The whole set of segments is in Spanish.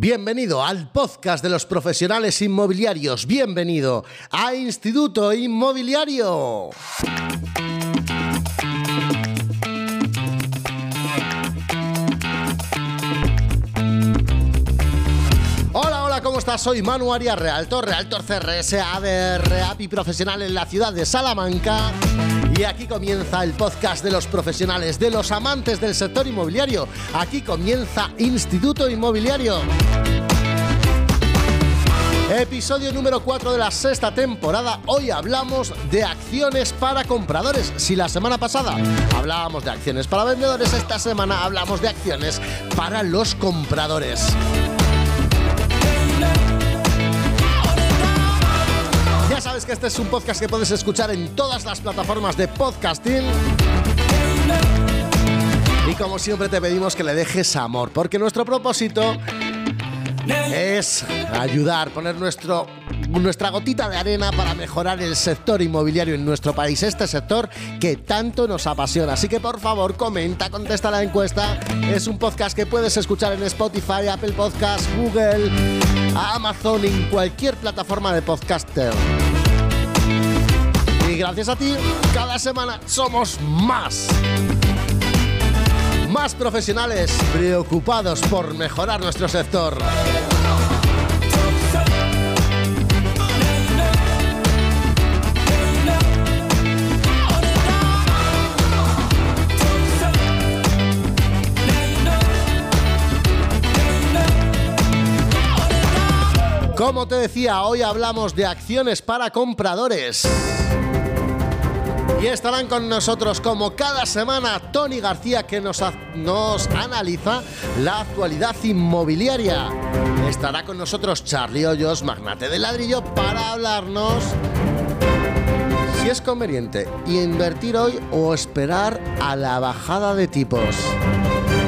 Bienvenido al podcast de los profesionales inmobiliarios. Bienvenido a Instituto Inmobiliario. Hola, hola, ¿cómo estás? Soy Manu Arias, Realtor, Realtor CRS, ADR, API profesional en la ciudad de Salamanca. Y aquí comienza el podcast de los profesionales, de los amantes del sector inmobiliario. Aquí comienza Instituto Inmobiliario. Episodio número 4 de la sexta temporada. Hoy hablamos de acciones para compradores. Si la semana pasada hablábamos de acciones para vendedores, esta semana hablamos de acciones para los compradores. Sabes que este es un podcast que puedes escuchar en todas las plataformas de podcasting. Y como siempre te pedimos que le dejes amor, porque nuestro propósito es ayudar, poner nuestro, nuestra gotita de arena para mejorar el sector inmobiliario en nuestro país, este sector que tanto nos apasiona. Así que por favor comenta, contesta la encuesta. Es un podcast que puedes escuchar en Spotify, Apple Podcasts, Google, Amazon, en cualquier plataforma de podcaster. Y gracias a ti, cada semana somos más más profesionales preocupados por mejorar nuestro sector. Como te decía, hoy hablamos de acciones para compradores. Y estarán con nosotros como cada semana Tony García que nos, nos analiza la actualidad inmobiliaria. Estará con nosotros Charlie Hoyos, magnate de ladrillo, para hablarnos si es conveniente invertir hoy o esperar a la bajada de tipos.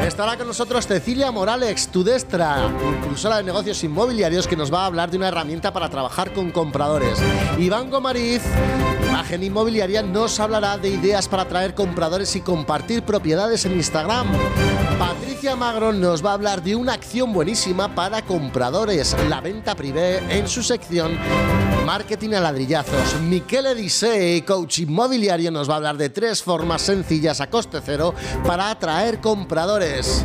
Estará con nosotros Cecilia Morales, Tudestra, impulsora de negocios inmobiliarios, que nos va a hablar de una herramienta para trabajar con compradores. Iván Gomariz, imagen inmobiliaria, nos hablará de ideas para atraer compradores y compartir propiedades en Instagram. Patricia Magro nos va a hablar de una acción buenísima para compradores, la venta privé en su sección Marketing a ladrillazos. Miquel Edisei, coach inmobiliario, nos va a hablar de tres formas sencillas a coste cero para atraer compradores.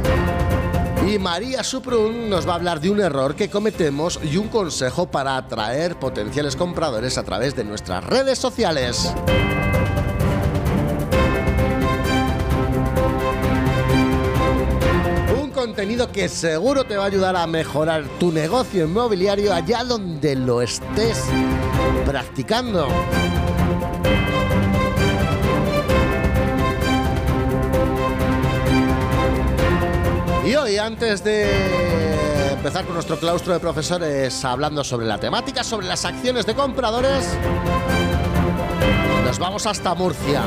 Y María Suprun nos va a hablar de un error que cometemos y un consejo para atraer potenciales compradores a través de nuestras redes sociales. Un contenido que seguro te va a ayudar a mejorar tu negocio inmobiliario allá donde lo estés practicando. Y hoy, antes de empezar con nuestro claustro de profesores hablando sobre la temática, sobre las acciones de compradores, nos vamos hasta Murcia.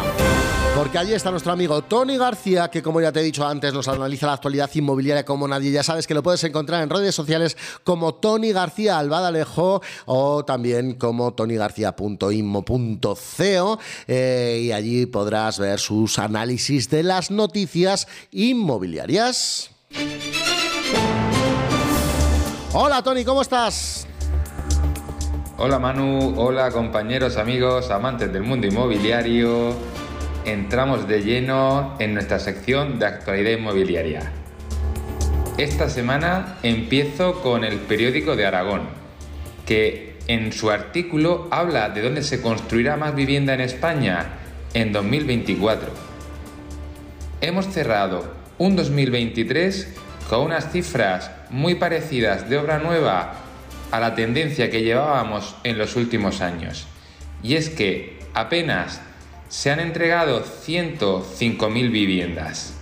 Porque allí está nuestro amigo Tony García, que como ya te he dicho antes, nos analiza la actualidad inmobiliaria como nadie. Ya sabes que lo puedes encontrar en redes sociales como Tony García Albadalejo o también como tonygarcía.inmo.co eh, y allí podrás ver sus análisis de las noticias inmobiliarias. Hola Tony, ¿cómo estás? Hola Manu, hola compañeros, amigos, amantes del mundo inmobiliario. Entramos de lleno en nuestra sección de actualidad inmobiliaria. Esta semana empiezo con el periódico de Aragón, que en su artículo habla de dónde se construirá más vivienda en España en 2024. Hemos cerrado un 2023 con unas cifras muy parecidas de obra nueva a la tendencia que llevábamos en los últimos años. Y es que apenas se han entregado 105.000 viviendas.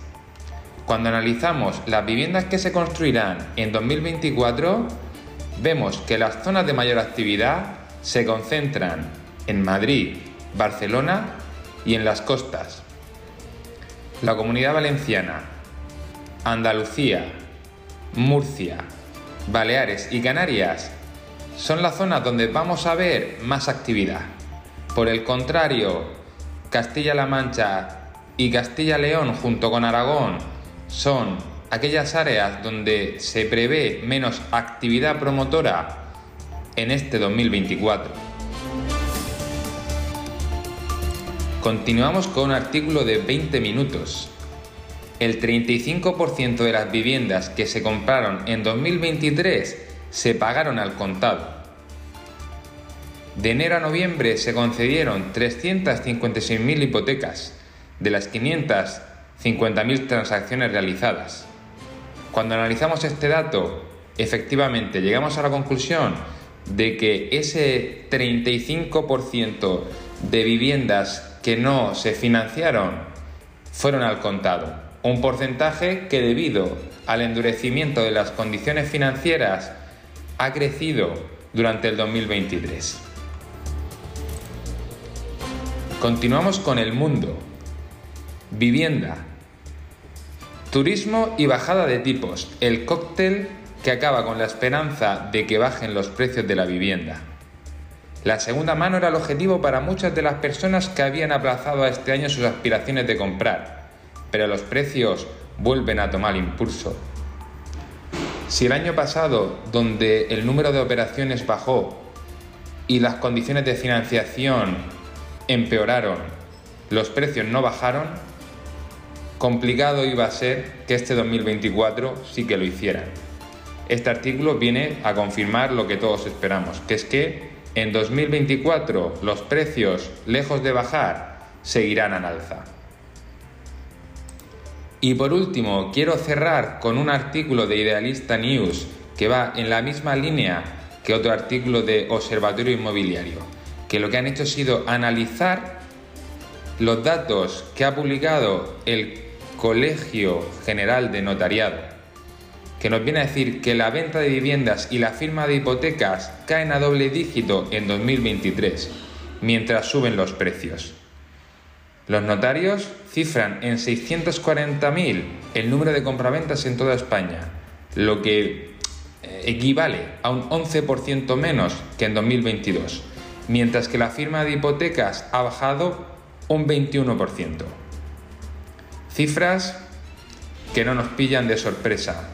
Cuando analizamos las viviendas que se construirán en 2024, vemos que las zonas de mayor actividad se concentran en Madrid, Barcelona y en las costas. La comunidad valenciana, Andalucía, Murcia, Baleares y Canarias son las zonas donde vamos a ver más actividad. Por el contrario, Castilla-La Mancha y Castilla-León junto con Aragón son aquellas áreas donde se prevé menos actividad promotora en este 2024. Continuamos con un artículo de 20 minutos. El 35% de las viviendas que se compraron en 2023 se pagaron al contado. De enero a noviembre se concedieron 356.000 hipotecas, de las 550.000 transacciones realizadas. Cuando analizamos este dato, efectivamente llegamos a la conclusión de que ese 35% de viviendas que no se financiaron fueron al contado. Un porcentaje que debido al endurecimiento de las condiciones financieras ha crecido durante el 2023. Continuamos con el mundo. Vivienda. Turismo y bajada de tipos. El cóctel que acaba con la esperanza de que bajen los precios de la vivienda. La segunda mano era el objetivo para muchas de las personas que habían aplazado a este año sus aspiraciones de comprar, pero los precios vuelven a tomar impulso. Si el año pasado, donde el número de operaciones bajó y las condiciones de financiación empeoraron, los precios no bajaron, complicado iba a ser que este 2024 sí que lo hicieran. Este artículo viene a confirmar lo que todos esperamos, que es que en 2024 los precios, lejos de bajar, seguirán en alza. Y por último, quiero cerrar con un artículo de Idealista News que va en la misma línea que otro artículo de Observatorio Inmobiliario, que lo que han hecho ha sido analizar los datos que ha publicado el Colegio General de Notariado que nos viene a decir que la venta de viviendas y la firma de hipotecas caen a doble dígito en 2023, mientras suben los precios. Los notarios cifran en 640.000 el número de compraventas en toda España, lo que eh, equivale a un 11% menos que en 2022, mientras que la firma de hipotecas ha bajado un 21%. Cifras que no nos pillan de sorpresa,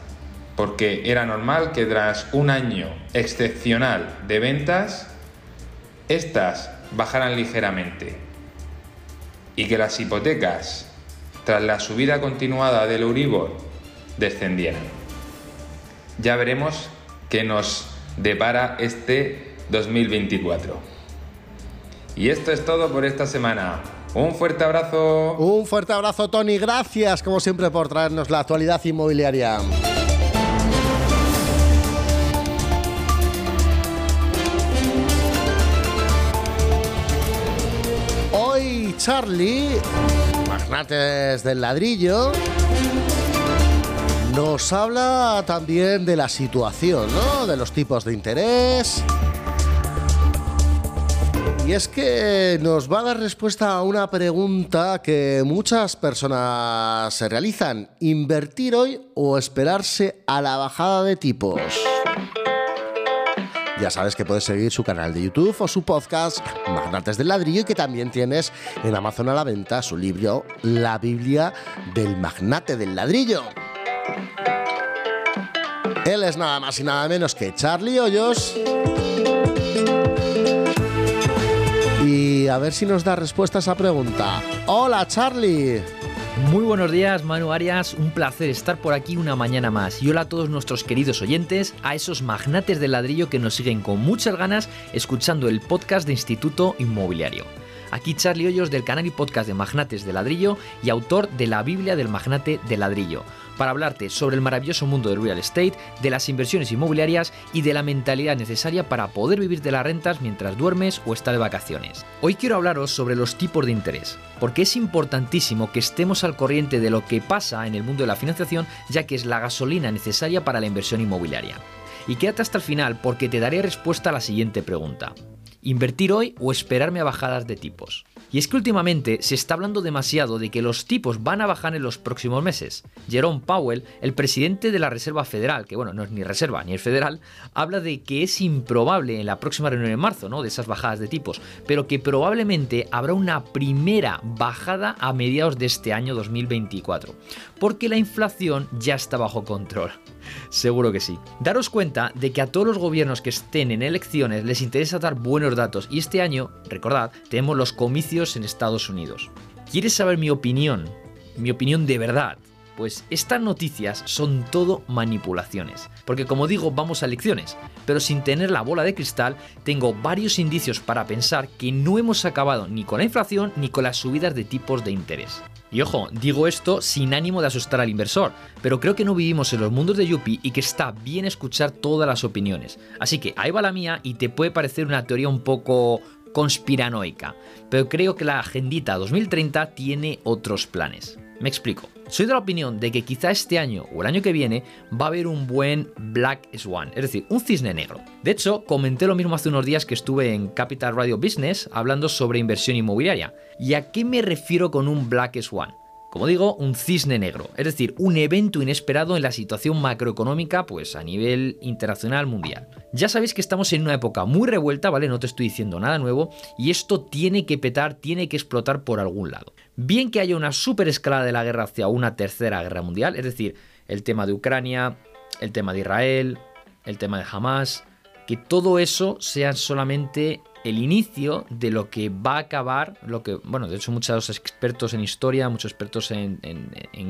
porque era normal que tras un año excepcional de ventas, estas bajaran ligeramente y que las hipotecas, tras la subida continuada del Euribor, descendieran. Ya veremos qué nos depara este 2024. Y esto es todo por esta semana. Un fuerte abrazo. Un fuerte abrazo, Tony. Gracias, como siempre, por traernos la actualidad inmobiliaria. Charlie, magnates del ladrillo, nos habla también de la situación, ¿no? De los tipos de interés. Y es que nos va a dar respuesta a una pregunta que muchas personas se realizan. ¿Invertir hoy o esperarse a la bajada de tipos? Ya sabes que puedes seguir su canal de YouTube o su podcast Magnates del Ladrillo y que también tienes en Amazon a la venta su libro La Biblia del Magnate del Ladrillo. Él es nada más y nada menos que Charlie Hoyos. Y a ver si nos da respuesta a esa pregunta. Hola Charlie. Muy buenos días, Manu Arias. Un placer estar por aquí una mañana más. Y hola a todos nuestros queridos oyentes, a esos magnates del ladrillo que nos siguen con muchas ganas escuchando el podcast de Instituto Inmobiliario. Aquí Charlie Hoyos del canal y podcast de Magnates de Ladrillo y autor de la Biblia del Magnate de Ladrillo, para hablarte sobre el maravilloso mundo del real estate, de las inversiones inmobiliarias y de la mentalidad necesaria para poder vivir de las rentas mientras duermes o estás de vacaciones. Hoy quiero hablaros sobre los tipos de interés, porque es importantísimo que estemos al corriente de lo que pasa en el mundo de la financiación, ya que es la gasolina necesaria para la inversión inmobiliaria. Y quédate hasta el final porque te daré respuesta a la siguiente pregunta. ¿Invertir hoy o esperarme a bajadas de tipos? Y es que últimamente se está hablando demasiado de que los tipos van a bajar en los próximos meses. Jerome Powell, el presidente de la Reserva Federal, que bueno, no es ni reserva ni es federal, habla de que es improbable en la próxima reunión en marzo, ¿no? De esas bajadas de tipos, pero que probablemente habrá una primera bajada a mediados de este año 2024, porque la inflación ya está bajo control. Seguro que sí. Daros cuenta de que a todos los gobiernos que estén en elecciones les interesa dar buenos datos y este año, recordad, tenemos los comicios en Estados Unidos. ¿Quieres saber mi opinión? Mi opinión de verdad. Pues estas noticias son todo manipulaciones. Porque como digo, vamos a elecciones. Pero sin tener la bola de cristal, tengo varios indicios para pensar que no hemos acabado ni con la inflación ni con las subidas de tipos de interés. Y ojo, digo esto sin ánimo de asustar al inversor, pero creo que no vivimos en los mundos de Yuppie y que está bien escuchar todas las opiniones. Así que ahí va la mía y te puede parecer una teoría un poco conspiranoica, pero creo que la agendita 2030 tiene otros planes. Me explico. Soy de la opinión de que quizá este año o el año que viene va a haber un buen Black Swan, es decir, un cisne negro. De hecho, comenté lo mismo hace unos días que estuve en Capital Radio Business hablando sobre inversión inmobiliaria. ¿Y a qué me refiero con un Black Swan? Como digo, un cisne negro, es decir, un evento inesperado en la situación macroeconómica pues a nivel internacional mundial. Ya sabéis que estamos en una época muy revuelta, ¿vale? No te estoy diciendo nada nuevo y esto tiene que petar, tiene que explotar por algún lado. Bien que haya una super escalada de la guerra hacia una tercera guerra mundial, es decir, el tema de Ucrania, el tema de Israel, el tema de Hamas, que todo eso sea solamente el inicio de lo que va a acabar, lo que, bueno, de hecho muchos expertos en historia, muchos expertos en,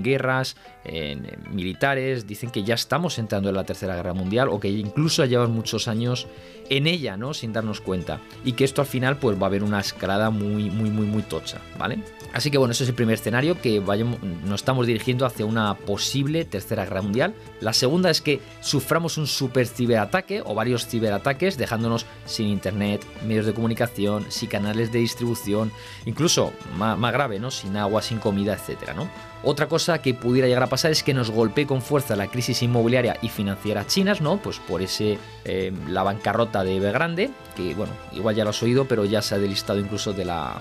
guerras, en, militares, dicen que ya estamos entrando en la Tercera Guerra Mundial o que incluso llevan muchos años en ella, ¿no? Sin darnos cuenta. Y que esto al final pues va a haber una escalada muy, muy, muy, muy tocha, ¿vale? Así que bueno, ese es el primer escenario, que vayamos, nos estamos dirigiendo hacia una posible tercera guerra mundial. La segunda es que suframos un super ciberataque o varios ciberataques, dejándonos sin internet, medios de comunicación, sin canales de distribución, incluso más, grave, ¿no? Sin agua, sin comida, etcétera, ¿no? Otra cosa que pudiera llegar a pasar es que nos golpee con fuerza la crisis inmobiliaria y financiera chinas, ¿no? Pues por ese eh, la bancarrota de Evergrande, que bueno, igual ya lo has oído, pero ya se ha delistado incluso de la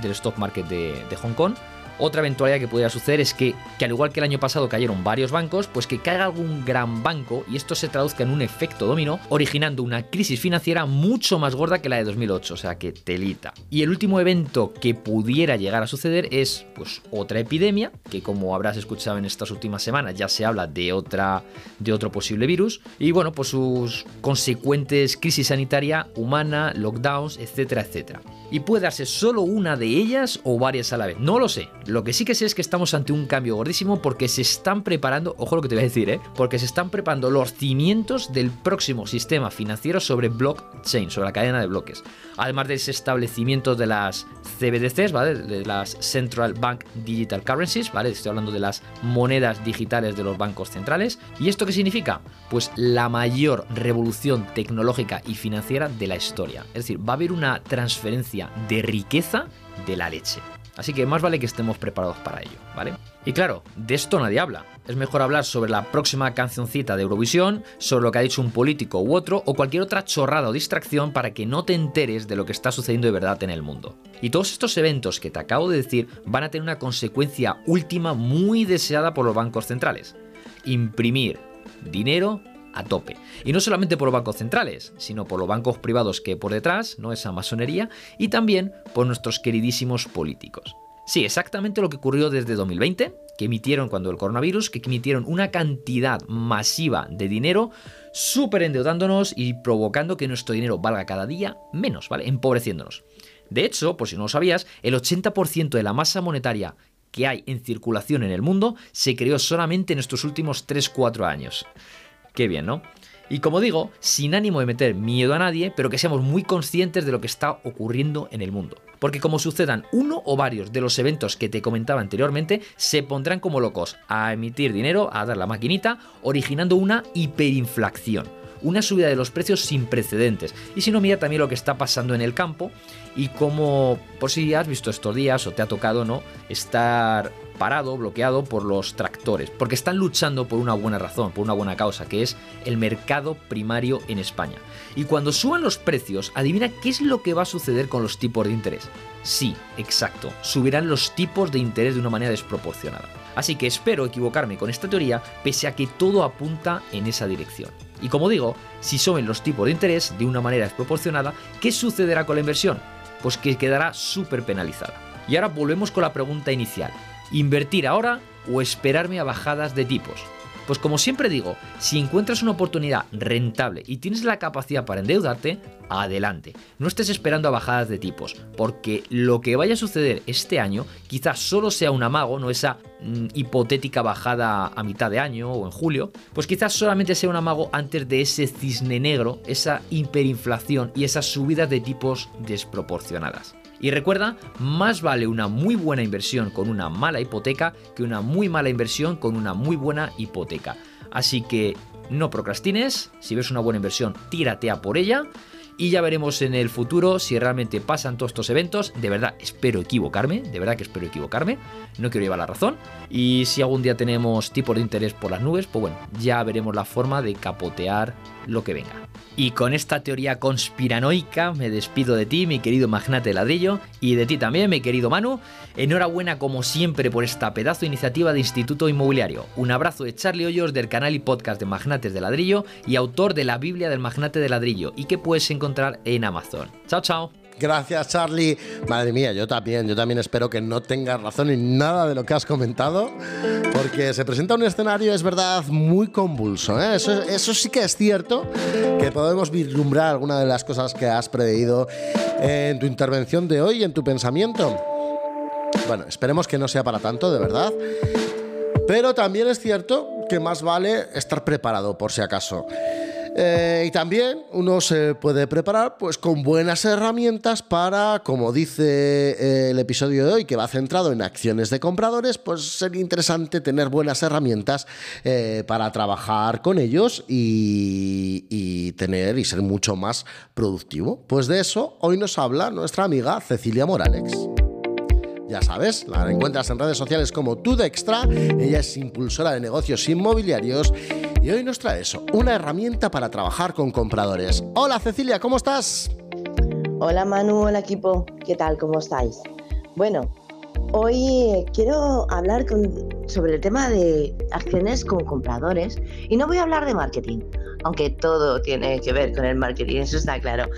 del stock market de, de Hong Kong. Otra eventualidad que pudiera suceder es que, que, al igual que el año pasado cayeron varios bancos, pues que caiga algún gran banco y esto se traduzca en un efecto dominó, originando una crisis financiera mucho más gorda que la de 2008, o sea que telita. Y el último evento que pudiera llegar a suceder es pues otra epidemia, que como habrás escuchado en estas últimas semanas ya se habla de otra de otro posible virus y bueno, pues sus consecuentes crisis sanitaria humana, lockdowns, etcétera, etcétera y puede darse solo una de ellas o varias a la vez. No lo sé. Lo que sí que sé es que estamos ante un cambio gordísimo porque se están preparando, ojo lo que te voy a decir, ¿eh? porque se están preparando los cimientos del próximo sistema financiero sobre blockchain, sobre la cadena de bloques. Además del establecimiento de las CBDCs, ¿vale? De las Central Bank Digital Currencies, ¿vale? Estoy hablando de las monedas digitales de los bancos centrales. ¿Y esto qué significa? Pues la mayor revolución tecnológica y financiera de la historia. Es decir, va a haber una transferencia de riqueza de la leche. Así que más vale que estemos preparados para ello, ¿vale? Y claro, de esto nadie habla. Es mejor hablar sobre la próxima cancioncita de Eurovisión, sobre lo que ha dicho un político u otro, o cualquier otra chorrada o distracción para que no te enteres de lo que está sucediendo de verdad en el mundo. Y todos estos eventos que te acabo de decir van a tener una consecuencia última muy deseada por los bancos centrales. Imprimir dinero a tope. Y no solamente por los bancos centrales, sino por los bancos privados que por detrás, ¿no? Esa masonería, y también por nuestros queridísimos políticos. Sí, exactamente lo que ocurrió desde 2020, que emitieron cuando el coronavirus, que emitieron una cantidad masiva de dinero, súper endeudándonos y provocando que nuestro dinero valga cada día menos, ¿vale? Empobreciéndonos. De hecho, por si no lo sabías, el 80% de la masa monetaria que hay en circulación en el mundo se creó solamente en estos últimos 3-4 años. Qué bien, ¿no? Y como digo, sin ánimo de meter miedo a nadie, pero que seamos muy conscientes de lo que está ocurriendo en el mundo. Porque como sucedan uno o varios de los eventos que te comentaba anteriormente, se pondrán como locos a emitir dinero, a dar la maquinita, originando una hiperinflación. Una subida de los precios sin precedentes. Y si no, mira también lo que está pasando en el campo y como, por si has visto estos días o te ha tocado, ¿no? Estar parado, bloqueado por los tractores, porque están luchando por una buena razón, por una buena causa, que es el mercado primario en España. Y cuando suban los precios, adivina qué es lo que va a suceder con los tipos de interés. Sí, exacto, subirán los tipos de interés de una manera desproporcionada. Así que espero equivocarme con esta teoría, pese a que todo apunta en esa dirección. Y como digo, si suben los tipos de interés de una manera desproporcionada, ¿qué sucederá con la inversión? Pues que quedará súper penalizada. Y ahora volvemos con la pregunta inicial. ¿Invertir ahora o esperarme a bajadas de tipos? Pues como siempre digo, si encuentras una oportunidad rentable y tienes la capacidad para endeudarte, adelante. No estés esperando a bajadas de tipos, porque lo que vaya a suceder este año quizás solo sea un amago, no esa mm, hipotética bajada a mitad de año o en julio, pues quizás solamente sea un amago antes de ese cisne negro, esa hiperinflación y esas subidas de tipos desproporcionadas. Y recuerda, más vale una muy buena inversión con una mala hipoteca que una muy mala inversión con una muy buena hipoteca. Así que no procrastines, si ves una buena inversión, tírate a por ella y ya veremos en el futuro si realmente pasan todos estos eventos. De verdad, espero equivocarme, de verdad que espero equivocarme, no quiero llevar la razón. Y si algún día tenemos tipos de interés por las nubes, pues bueno, ya veremos la forma de capotear lo que venga. Y con esta teoría conspiranoica me despido de ti, mi querido magnate ladrillo, y de ti también, mi querido Manu. Enhorabuena como siempre por esta pedazo de iniciativa de Instituto Inmobiliario. Un abrazo de Charlie Hoyos del canal y podcast de Magnates de Ladrillo y autor de la Biblia del Magnate de Ladrillo y que puedes encontrar en Amazon. Chao, chao. Gracias, Charlie. Madre mía, yo también, yo también espero que no tengas razón en nada de lo que has comentado, porque se presenta un escenario, es verdad, muy convulso. ¿eh? Eso, eso, sí que es cierto, que podemos vislumbrar alguna de las cosas que has preveído en tu intervención de hoy, en tu pensamiento. Bueno, esperemos que no sea para tanto, de verdad. Pero también es cierto que más vale estar preparado por si acaso. Eh, y también uno se puede preparar pues con buenas herramientas para, como dice eh, el episodio de hoy, que va centrado en acciones de compradores, pues sería interesante tener buenas herramientas eh, para trabajar con ellos y, y tener y ser mucho más productivo. Pues de eso hoy nos habla nuestra amiga Cecilia Morales. Ya sabes, la encuentras en redes sociales como Tudextra, ella es impulsora de negocios inmobiliarios y hoy nos trae eso, una herramienta para trabajar con compradores. Hola Cecilia, ¿cómo estás? Hola Manu, hola equipo, ¿qué tal? ¿Cómo estáis? Bueno, hoy quiero hablar sobre el tema de acciones con compradores y no voy a hablar de marketing, aunque todo tiene que ver con el marketing, eso está claro.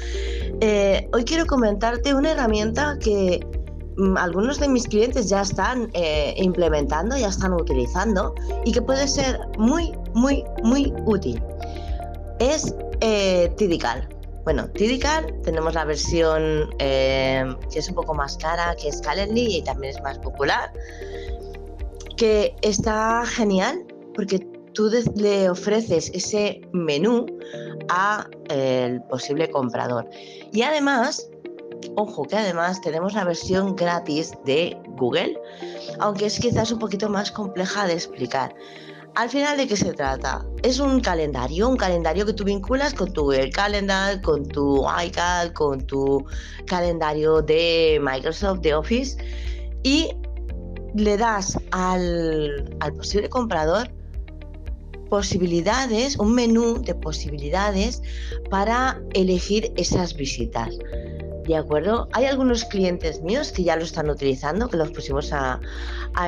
Eh, hoy quiero comentarte una herramienta que algunos de mis clientes ya están eh, implementando, ya están utilizando y que puede ser muy, muy, muy útil. Es eh, Tidical. Bueno, Tidical tenemos la versión eh, que es un poco más cara, que es Calendly y también es más popular, que está genial porque tú le ofreces ese menú a el posible comprador. Y además Ojo que además tenemos la versión gratis de Google, aunque es quizás un poquito más compleja de explicar. Al final, ¿de qué se trata? Es un calendario, un calendario que tú vinculas con tu Google Calendar, con tu iCal, con tu calendario de Microsoft, de Office, y le das al, al posible comprador posibilidades, un menú de posibilidades para elegir esas visitas. ¿De acuerdo? Hay algunos clientes míos que ya lo están utilizando, que los pusimos a,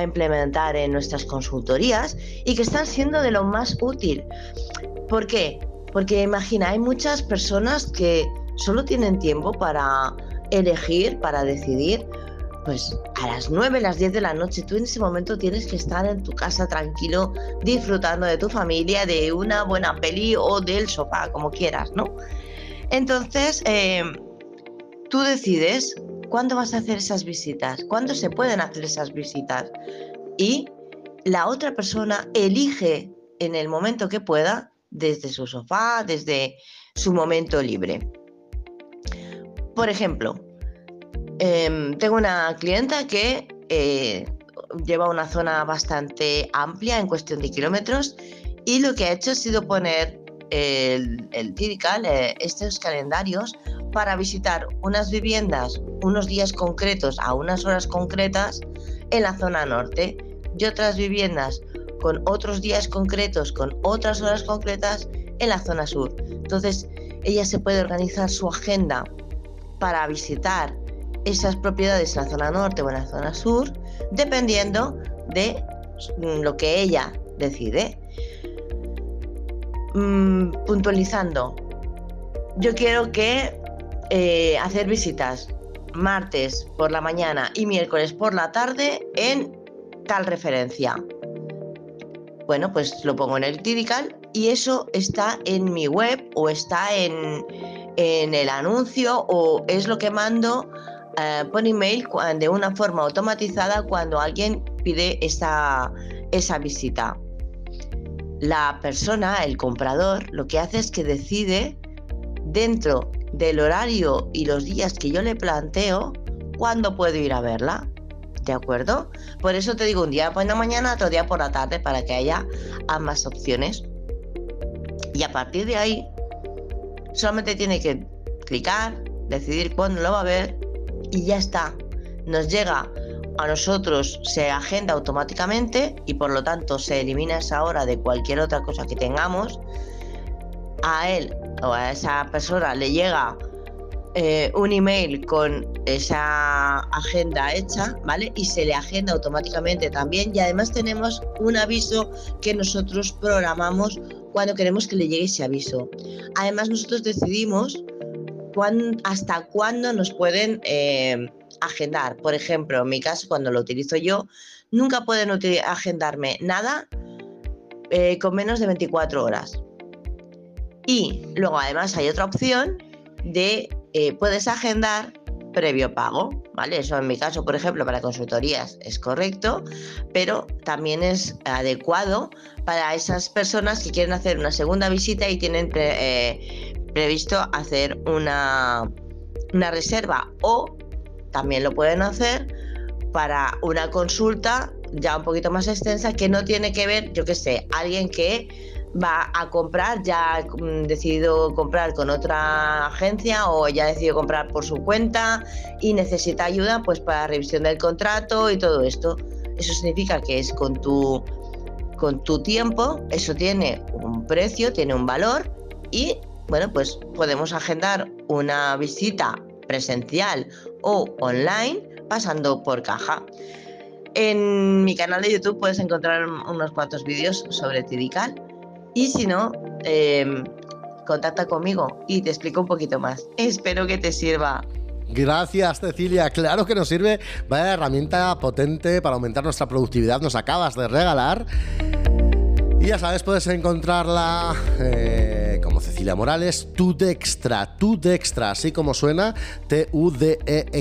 implementar en nuestras consultorías y que están siendo de lo más útil. ¿Por qué? Porque imagina, hay muchas personas que solo tienen tiempo para elegir, para decidir, pues a las 9, las 10 de la noche, tú en ese momento tienes que estar en tu casa tranquilo, disfrutando de tu familia, de una buena peli o del sofá, como quieras, ¿no? Entonces, eh, Tú decides cuándo vas a hacer esas visitas, cuándo se pueden hacer esas visitas. Y la otra persona elige en el momento que pueda, desde su sofá, desde su momento libre. Por ejemplo, em, tengo una clienta que eh, lleva una zona bastante amplia en cuestión de kilómetros y lo que ha hecho ha sido poner el, el eh, estos calendarios para visitar unas viviendas unos días concretos a unas horas concretas en la zona norte. y otras viviendas con otros días concretos, con otras horas concretas en la zona sur. Entonces, ella se puede organizar su agenda para visitar esas propiedades en la zona norte o en la zona sur, dependiendo de lo que ella decide. Mm, puntualizando, yo quiero que eh, hacer visitas martes por la mañana y miércoles por la tarde en tal referencia. Bueno, pues lo pongo en el Tidical y eso está en mi web o está en, el anuncio o es lo que mando eh, por email de una forma automatizada cuando alguien pide esa, esa visita. La persona, el comprador, lo que hace es que decide dentro del horario y los días que yo le planteo cuándo puedo ir a verla. ¿De acuerdo? Por eso te digo un día por la mañana, otro día por la tarde, para que haya ambas opciones. Y a partir de ahí, solamente tiene que clicar, decidir cuándo lo va a ver y ya está. Nos llega a nosotros, se agenda automáticamente y por lo tanto se elimina esa hora de cualquier otra cosa que tengamos. A él o a esa persona le llega eh, un email con esa agenda hecha, ¿vale? Y se le agenda automáticamente también. Y además tenemos un aviso que nosotros programamos cuando queremos que le llegue ese aviso. Además, nosotros decidimos hasta cuándo nos pueden eh, agendar. Por ejemplo, en mi caso, cuando lo utilizo yo, nunca pueden agendarme nada eh, con menos de 24 horas. Y luego además hay otra opción de eh, puedes agendar previo pago, ¿vale? Eso en mi caso, por ejemplo, para consultorías es correcto, pero también es adecuado para esas personas que quieren hacer una segunda visita y tienen eh, previsto hacer una, una reserva o también lo pueden hacer para una consulta ya un poquito más extensa que no tiene que ver, yo qué sé, alguien que va a comprar, ya ha mm, decidido comprar con otra agencia o ya ha decidido comprar por su cuenta y necesita ayuda pues para revisión del contrato y todo esto. Eso significa que es con tu con tu tiempo, eso tiene un precio, tiene un valor y bueno, pues podemos agendar una visita presencial o online pasando por caja. En mi canal de YouTube puedes encontrar unos cuantos vídeos sobre Tidical y si no, em, contacta conmigo y te explico un poquito más. Espero que te sirva. Gracias, Cecilia. Claro que nos sirve. Vaya herramienta potente para aumentar nuestra productividad. Nos acabas de regalar. Y ya sabes, puedes encontrarla eh, como Cecilia Morales, tu Dextra, tu Dextra, así como suena, T-U-D-E-X-T-R-A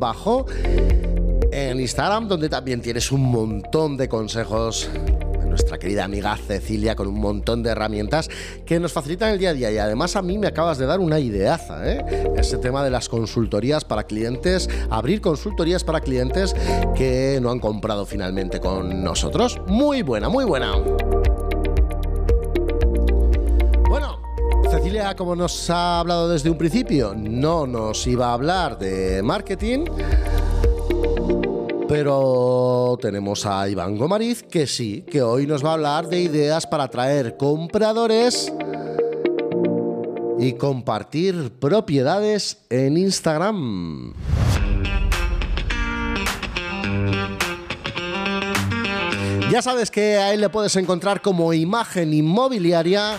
bajo, en Instagram, donde también tienes un montón de consejos nuestra querida amiga Cecilia con un montón de herramientas que nos facilitan el día a día. Y además a mí me acabas de dar una ideaza, ¿eh? Ese tema de las consultorías para clientes, abrir consultorías para clientes que no han comprado finalmente con nosotros. Muy buena, muy buena. Bueno, Cecilia, como nos ha hablado desde un principio, no nos iba a hablar de marketing. Pero tenemos a Iván Gomariz que sí, que hoy nos va a hablar de ideas para atraer compradores y compartir propiedades en Instagram. Ya sabes que a él le puedes encontrar como imagen inmobiliaria,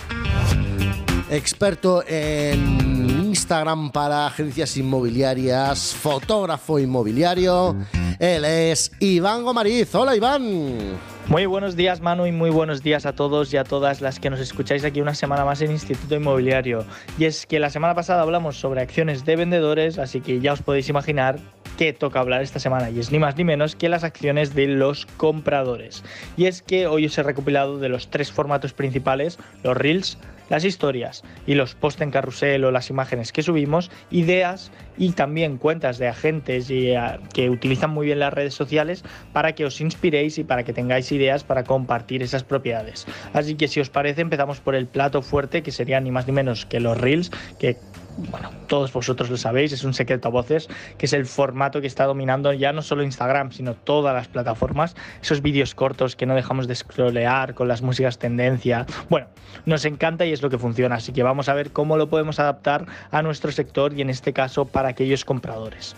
experto en Instagram para agencias inmobiliarias, fotógrafo inmobiliario. Él es Iván Gomariz. Hola Iván. Muy buenos días Manu y muy buenos días a todos y a todas las que nos escucháis aquí una semana más en Instituto Inmobiliario. Y es que la semana pasada hablamos sobre acciones de vendedores, así que ya os podéis imaginar qué toca hablar esta semana y es ni más ni menos que las acciones de los compradores. Y es que hoy os he recopilado de los tres formatos principales, los reels, las historias y los posts en carrusel o las imágenes que subimos, ideas y también cuentas de agentes eh, que utilizan muy bien las redes sociales para que os inspiréis y para que tengáis ideas para compartir esas propiedades. Así que si os parece empezamos por el plato fuerte que sería ni más ni menos que los reels, que bueno, todos vosotros lo sabéis, es un secreto a voces, que es el formato que está dominando ya no solo Instagram, sino todas las plataformas, esos vídeos cortos que no dejamos de scrollear con las músicas tendencia. Bueno, nos encanta y es lo que funciona, así que vamos a ver cómo lo podemos adaptar a nuestro sector y en este caso para aquellos compradores.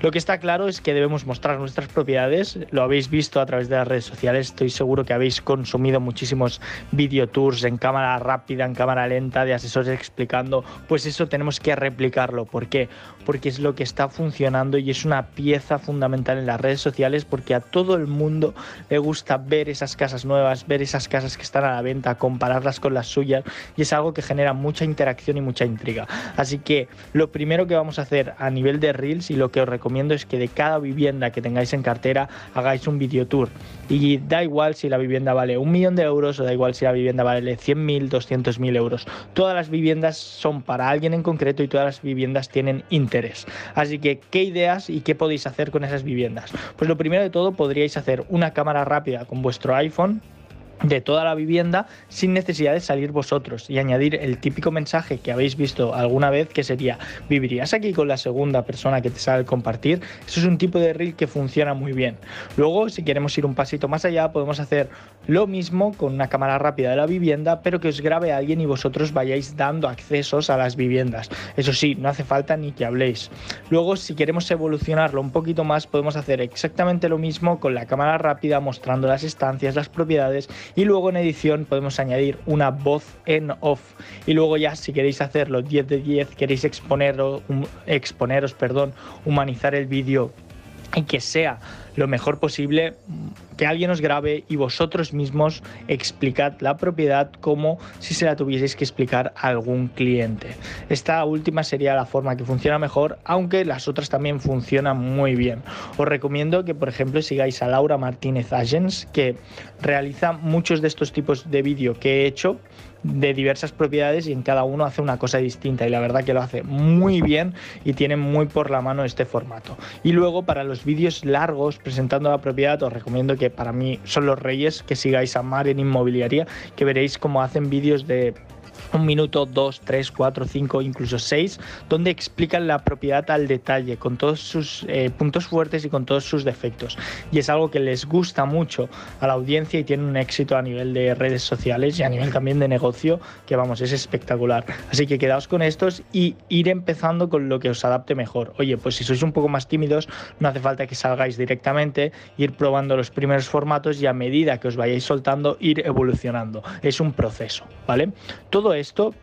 Lo que está claro es que debemos mostrar nuestras propiedades, lo habéis visto a través de las redes sociales, estoy seguro que habéis consumido muchísimos videotours en cámara rápida, en cámara lenta, de asesores explicando, pues eso tenemos que replicarlo. ¿Por qué? Porque es lo que está funcionando y es una pieza fundamental en las redes sociales porque a todo el mundo le gusta ver esas casas nuevas, ver esas casas que están a la venta, compararlas con las suyas y es algo que genera mucha interacción y mucha intriga. Así que lo primero que vamos a hacer a nivel de Reels y lo que os recomiendo es que de cada vivienda que tengáis en cartera hagáis un video tour. Y da igual si la vivienda vale un millón de euros o da igual si la vivienda vale 100.000, 200.000 euros. Todas las viviendas son para alguien en concreto y todas las viviendas tienen interés. Así que, ¿qué ideas y qué podéis hacer con esas viviendas? Pues lo primero de todo podríais hacer una cámara rápida con vuestro iPhone de toda la vivienda sin necesidad de salir vosotros y añadir el típico mensaje que habéis visto alguna vez que sería ¿vivirías aquí con la segunda persona que te sale compartir? Eso es un tipo de reel que funciona muy bien. Luego, si queremos ir un pasito más allá, podemos hacer lo mismo con una cámara rápida de la vivienda, pero que os grabe a alguien y vosotros vayáis dando accesos a las viviendas. Eso sí, no hace falta ni que habléis. Luego, si queremos evolucionarlo un poquito más, podemos hacer exactamente lo mismo con la cámara rápida mostrando las estancias, las propiedades y luego en edición podemos añadir una voz en off. Y luego ya si queréis hacerlo 10 de 10 queréis exponeros, exponeros perdón humanizar el vídeo y que sea lo mejor posible, que alguien os grabe y vosotros mismos explicad la propiedad como si se la tuvieseis que explicar a algún cliente. Esta última sería la forma que funciona mejor, aunque las otras también funcionan muy bien. Os recomiendo que, por ejemplo, sigáis a Laura Martínez Agents, que realiza muchos de estos tipos de vídeo que he hecho de diversas propiedades y en cada uno hace una cosa distinta y la verdad que lo hace muy bien y tiene muy por la mano este formato. Y luego para los vídeos largos presentando la propiedad os recomiendo que para mí son los reyes que sigáis a Mar en inmobiliaria, que veréis cómo hacen vídeos de un minuto, dos, tres, cuatro, cinco, incluso seis, donde explican la propiedad al detalle, con todos sus eh, puntos fuertes y con todos sus defectos. Y es algo que les gusta mucho a la audiencia y tiene un éxito a nivel de redes sociales y a nivel también de negocio, que vamos, es espectacular. Así que quedaos con estos y ir empezando con lo que os adapte mejor. Oye, pues si sois un poco más tímidos, no hace falta que salgáis directamente, ir probando los primeros formatos y a medida que os vayáis soltando, ir evolucionando. Es un proceso, ¿vale? Todo esto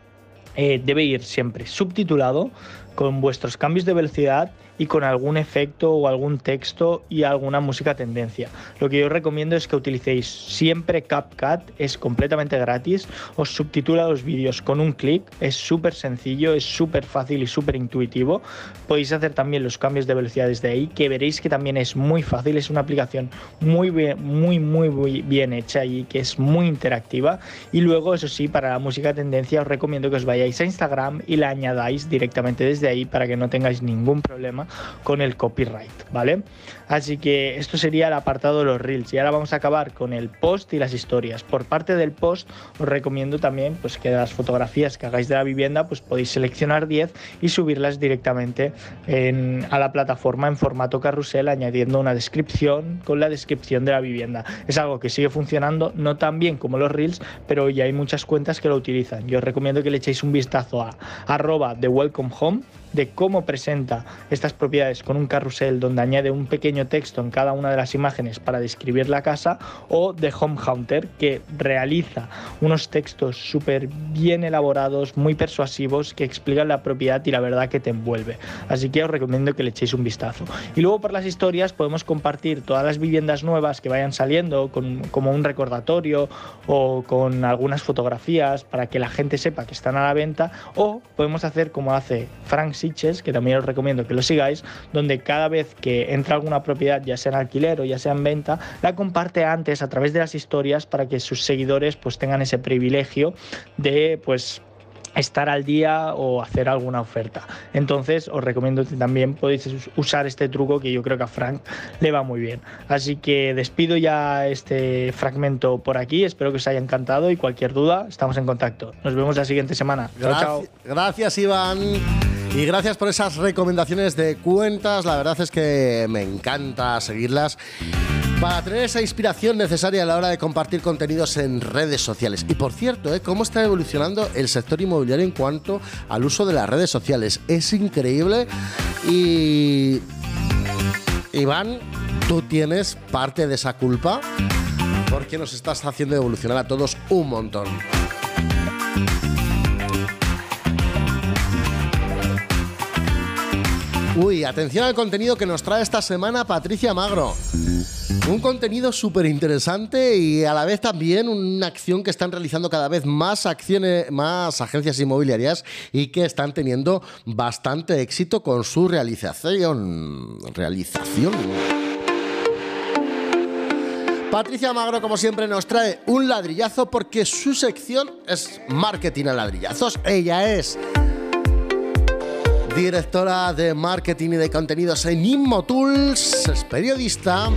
eh, debe ir siempre subtitulado con vuestros cambios de velocidad y con algún efecto o algún texto y alguna música tendencia. Lo que yo os recomiendo es que utilicéis siempre CapCut, es completamente gratis, os subtitula los vídeos con un clic, es súper sencillo, es súper fácil y súper intuitivo. Podéis hacer también los cambios de velocidad desde ahí, que veréis que también es muy fácil, es una aplicación muy bien, muy, muy, muy bien hecha y que es muy interactiva. Y luego, eso sí, para la música tendencia os recomiendo que os vayáis a Instagram y la añadáis directamente desde ahí para que no tengáis ningún problema con el copyright, ¿vale? Así que esto sería el apartado de los reels y ahora vamos a acabar con el post y las historias. Por parte del post os recomiendo también pues que las fotografías que hagáis de la vivienda pues podéis seleccionar 10 y subirlas directamente a la plataforma en formato carrusel añadiendo una descripción con la descripción de la vivienda. Es algo que sigue funcionando no tan bien como los reels, pero ya hay muchas cuentas que lo utilizan. Yo os recomiendo que le echéis un vistazo a arroba de welcome home de cómo presenta estas propiedades con un carrusel donde añade un pequeño texto en cada una de las imágenes para describir la casa o de Home Hunter que realiza unos textos súper bien elaborados, muy persuasivos que explican la propiedad y la verdad que te envuelve. Así que os recomiendo que le echéis un vistazo. Y luego por las historias podemos compartir todas las viviendas nuevas que vayan saliendo con, como un recordatorio o con algunas fotografías para que la gente sepa que están a la venta o podemos hacer como hace Frank que también os recomiendo que lo sigáis, donde cada vez que entra alguna propiedad, ya sea en alquiler o ya sea en venta, la comparte antes a través de las historias para que sus seguidores pues tengan ese privilegio de pues estar al día o hacer alguna oferta. Entonces os recomiendo que también podéis usar este truco que yo creo que a Frank le va muy bien. Así que despido ya este fragmento por aquí, espero que os haya encantado y cualquier duda estamos en contacto. Nos vemos la siguiente semana. Gracias, chao, gracias Iván. Y gracias por esas recomendaciones de cuentas, la verdad es que me encanta seguirlas para tener esa inspiración necesaria a la hora de compartir contenidos en redes sociales. Y por cierto, ¿eh? ¿cómo está evolucionando el sector inmobiliario en cuanto al uso de las redes sociales? Es increíble y... Iván, tú tienes parte de esa culpa porque nos estás haciendo evolucionar a todos un montón. Uy, atención al contenido que nos trae esta semana Patricia Magro. Un contenido súper interesante y a la vez también una acción que están realizando cada vez más acciones, más agencias inmobiliarias y que están teniendo bastante éxito con su realización. Realización. Patricia Magro, como siempre, nos trae un ladrillazo porque su sección es marketing a ladrillazos. Ella es directora de marketing y de contenidos en InmoTools, es periodista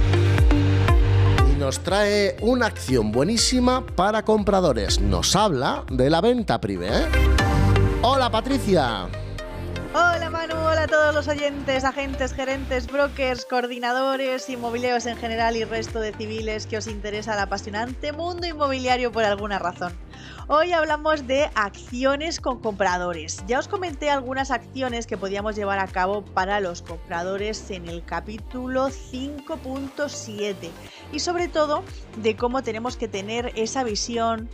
y nos trae una acción buenísima para compradores. Nos habla de la venta privé. ¿eh? Hola Patricia. Hola Manu, hola a todos los oyentes, agentes, gerentes, brokers, coordinadores, inmobiliarios en general y resto de civiles que os interesa el apasionante mundo inmobiliario por alguna razón. Hoy hablamos de acciones con compradores. Ya os comenté algunas acciones que podíamos llevar a cabo para los compradores en el capítulo 5.7 y sobre todo de cómo tenemos que tener esa visión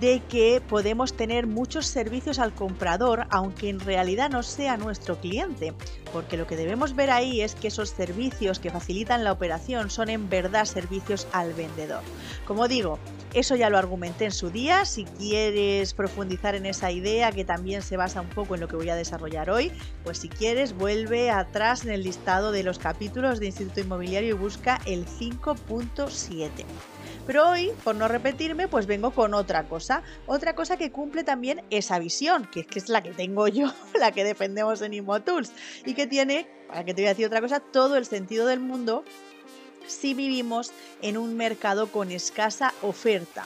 de que podemos tener muchos servicios al comprador, aunque en realidad no sea nuestro cliente, porque lo que debemos ver ahí es que esos servicios que facilitan la operación son en verdad servicios al vendedor. Como digo, eso ya lo argumenté en su día, si quieres profundizar en esa idea que también se basa un poco en lo que voy a desarrollar hoy, pues si quieres vuelve atrás en el listado de los capítulos de Instituto Inmobiliario y busca el 5.7. Pero hoy, por no repetirme, pues vengo con otra cosa. Otra cosa que cumple también esa visión, que, es la que tengo yo, la que defendemos en ImoTools, y que tiene, para que te voy a decir otra cosa, todo el sentido del mundo si vivimos en un mercado con escasa oferta.